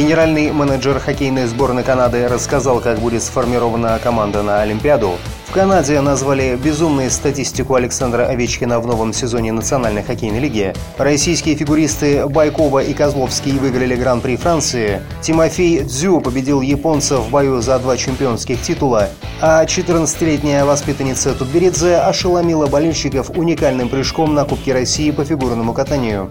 Генеральный менеджер хоккейной сборной Канады рассказал, как будет сформирована команда на Олимпиаду. В Канаде назвали безумной статистику Александра Овечкина в новом сезоне Национальной хоккейной лиги. Российские фигуристы Байкова и Козловский выиграли Гран-при Франции. Тимофей Дзю победил японцев в бою за два чемпионских титула. А 14-летняя воспитанница Тутберидзе ошеломила болельщиков уникальным прыжком на Кубке России по фигурному катанию.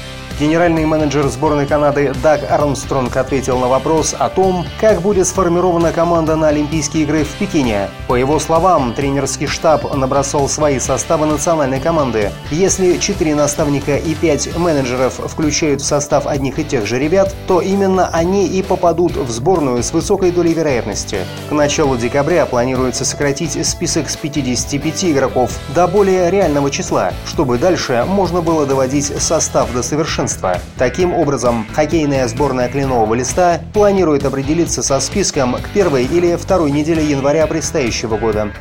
Генеральный менеджер сборной Канады Даг Армстронг ответил на вопрос о том, как будет сформирована команда на Олимпийские игры в Пекине. По его словам, тренерский штаб набросал свои составы национальной команды. Если четыре наставника и пять менеджеров включают в состав одних и тех же ребят, то именно они и попадут в сборную с высокой долей вероятности. К началу декабря планируется сократить список с 55 игроков до более реального числа, чтобы дальше можно было доводить состав до совершенства первенства. Таким образом, хоккейная сборная кленового листа планирует определиться со списком к первой или второй неделе января предстоящего года.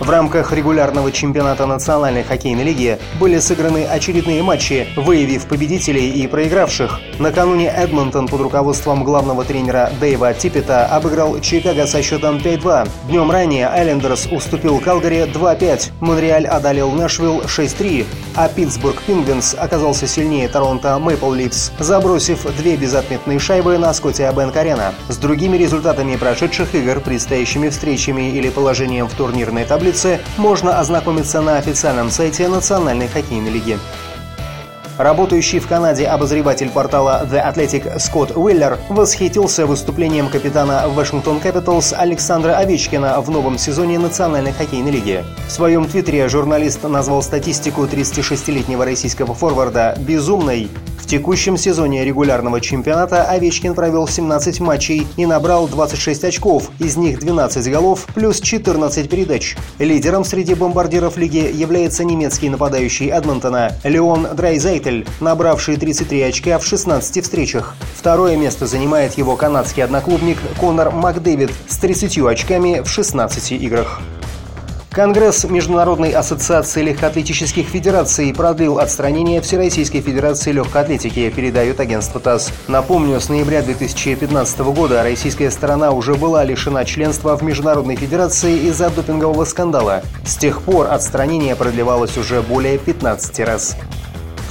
В рамках регулярного чемпионата Национальной хоккейной лиги были сыграны очередные матчи, выявив победителей и проигравших. Накануне Эдмонтон под руководством главного тренера Дэйва Типпета обыграл Чикаго со счетом 5-2. Днем ранее Айлендерс уступил Калгари 2-5, Монреаль одолел Нэшвилл 6-3, а Питтсбург Пингвинс оказался сильнее Торонто Мэйпл Ливс, забросив две безотметные шайбы на Скотти Бэнк Арена. С другими результатами прошедших игр, предстоящими встречами или положением в турнирной таблице таблицы можно ознакомиться на официальном сайте Национальной хоккейной лиги. Работающий в Канаде обозреватель портала The Athletic Скотт Уиллер восхитился выступлением капитана Вашингтон Capitals Александра Овечкина в новом сезоне Национальной хоккейной лиги. В своем твиттере журналист назвал статистику 36-летнего российского форварда «безумной». Текущем сезоне регулярного чемпионата Овечкин провел 17 матчей и набрал 26 очков, из них 12 голов плюс 14 передач. Лидером среди бомбардиров лиги является немецкий нападающий Эдмонтона Леон Драйзайтель, набравший 33 очка в 16 встречах. Второе место занимает его канадский одноклубник Конор Макдэвид с 30 очками в 16 играх. Конгресс Международной ассоциации легкоатлетических федераций продлил отстранение Всероссийской Федерации легкой атлетики, передает агентство ТАСС. Напомню, с ноября 2015 года российская сторона уже была лишена членства в Международной Федерации из-за допингового скандала. С тех пор отстранение продлевалось уже более 15 раз.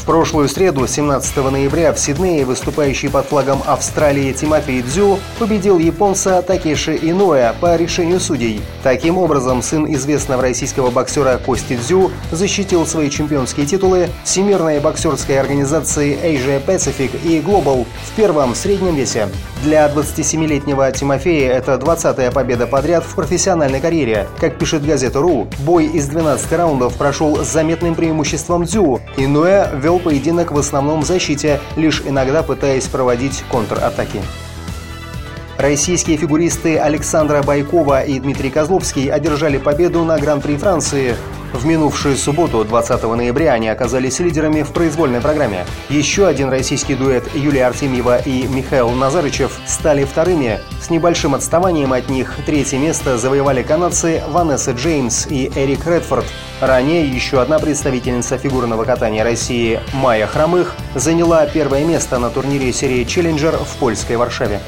В прошлую среду, 17 ноября, в Сиднее выступающий под флагом Австралии Тимофей Дзю победил японца Такеши Иноя по решению судей. Таким образом, сын известного российского боксера Кости Дзю защитил свои чемпионские титулы Всемирной боксерской организации Asia Pacific и Global в первом среднем весе. Для 27-летнего Тимофея это 20-я победа подряд в профессиональной карьере. Как пишет газета РУ, бой из 12 раундов прошел с заметным преимуществом Дзю. Иноя вел вел поединок в основном в защите, лишь иногда пытаясь проводить контратаки. Российские фигуристы Александра Байкова и Дмитрий Козловский одержали победу на Гран-при Франции. В минувшую субботу, 20 ноября, они оказались лидерами в произвольной программе. Еще один российский дуэт Юлия Артемьева и Михаил Назарычев стали вторыми. С небольшим отставанием от них третье место завоевали канадцы Ванесса Джеймс и Эрик Редфорд. Ранее еще одна представительница фигурного катания России Майя Хромых заняла первое место на турнире серии «Челленджер» в польской Варшаве.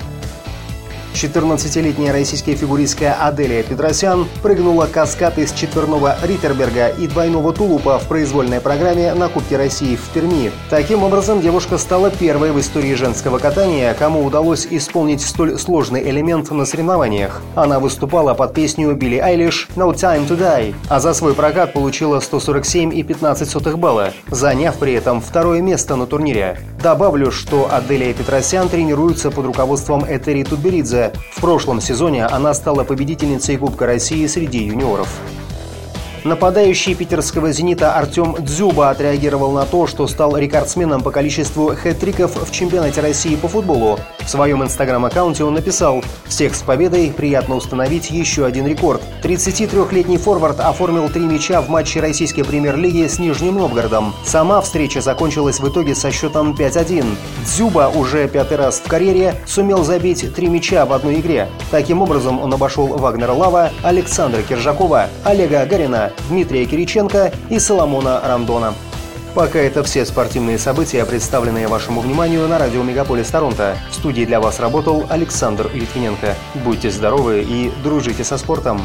14-летняя российская фигуристка Аделия Петросян прыгнула каскад из четверного Риттерберга и двойного тулупа в произвольной программе на Кубке России в Перми. Таким образом, девушка стала первой в истории женского катания, кому удалось исполнить столь сложный элемент на соревнованиях. Она выступала под песню Билли Айлиш «No Time to Die», а за свой прокат получила 147,15 балла, заняв при этом второе место на турнире. Добавлю, что Аделия Петросян тренируется под руководством Этери Тутберидзе, в прошлом сезоне она стала победительницей Кубка России среди юниоров. Нападающий питерского «Зенита» Артем Дзюба отреагировал на то, что стал рекордсменом по количеству хэт-триков в чемпионате России по футболу. В своем инстаграм-аккаунте он написал «Всех с победой, приятно установить еще один рекорд». 33-летний форвард оформил три мяча в матче российской премьер-лиги с Нижним Новгородом. Сама встреча закончилась в итоге со счетом 5-1. Дзюба уже пятый раз в карьере сумел забить три мяча в одной игре. Таким образом, он обошел Вагнера Лава, Александра Киржакова, Олега Гарина, Дмитрия Кириченко и Соломона Рандона. Пока это все спортивные события, представленные вашему вниманию на радио Мегаполис Торонто. В студии для вас работал Александр Литвиненко. Будьте здоровы и дружите со спортом.